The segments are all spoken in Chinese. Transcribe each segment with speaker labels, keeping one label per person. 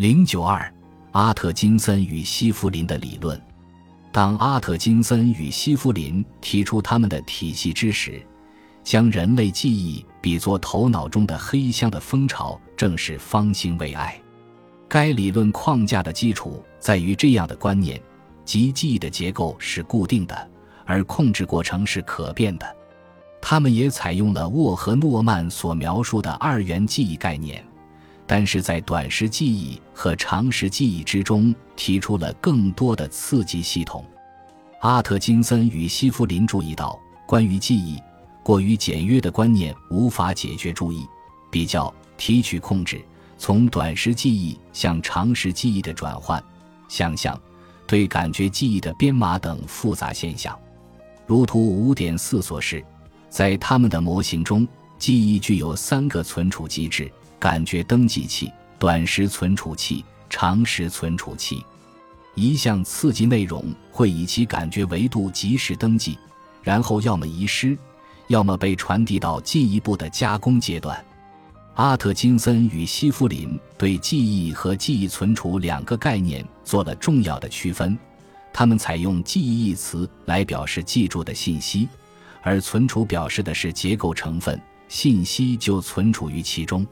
Speaker 1: 零九二，阿特金森与西弗林的理论。当阿特金森与西弗林提出他们的体系之时，将人类记忆比作头脑中的黑箱的风潮，正是方兴未艾。该理论框架的基础在于这样的观念：即记忆的结构是固定的，而控制过程是可变的。他们也采用了沃和诺曼所描述的二元记忆概念。但是在短时记忆和长时记忆之中，提出了更多的刺激系统。阿特金森与西弗林注意到，关于记忆过于简约的观念无法解决注意、比较、提取、控制从短时记忆向长时记忆的转换、想象、对感觉记忆的编码等复杂现象。如图五点四所示，在他们的模型中，记忆具有三个存储机制。感觉登记器、短时存储器、长时存储器，一项刺激内容会以其感觉维度及时登记，然后要么遗失，要么被传递到进一步的加工阶段。阿特金森与西弗林对记忆和记忆存储两个概念做了重要的区分，他们采用记忆一词来表示记住的信息，而存储表示的是结构成分，信息就存储于其中。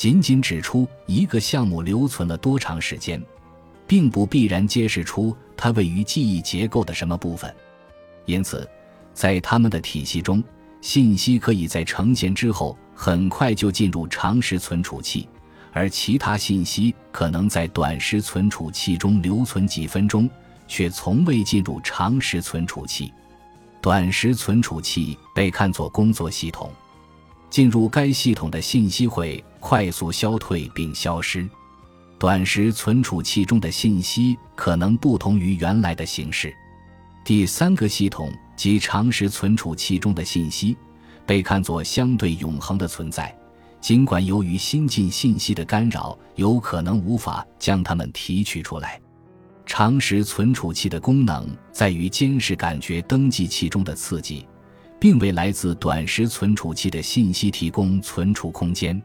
Speaker 1: 仅仅指出一个项目留存了多长时间，并不必然揭示出它位于记忆结构的什么部分。因此，在他们的体系中，信息可以在呈现之后很快就进入长时存储器，而其他信息可能在短时存储器中留存几分钟，却从未进入长时存储器。短时存储器被看作工作系统。进入该系统的信息会快速消退并消失，短时存储器中的信息可能不同于原来的形式。第三个系统即长时存储器中的信息，被看作相对永恒的存在，尽管由于新进信息的干扰，有可能无法将它们提取出来。长时存储器的功能在于监视感觉登记器中的刺激。并为来自短时存储器的信息提供存储空间。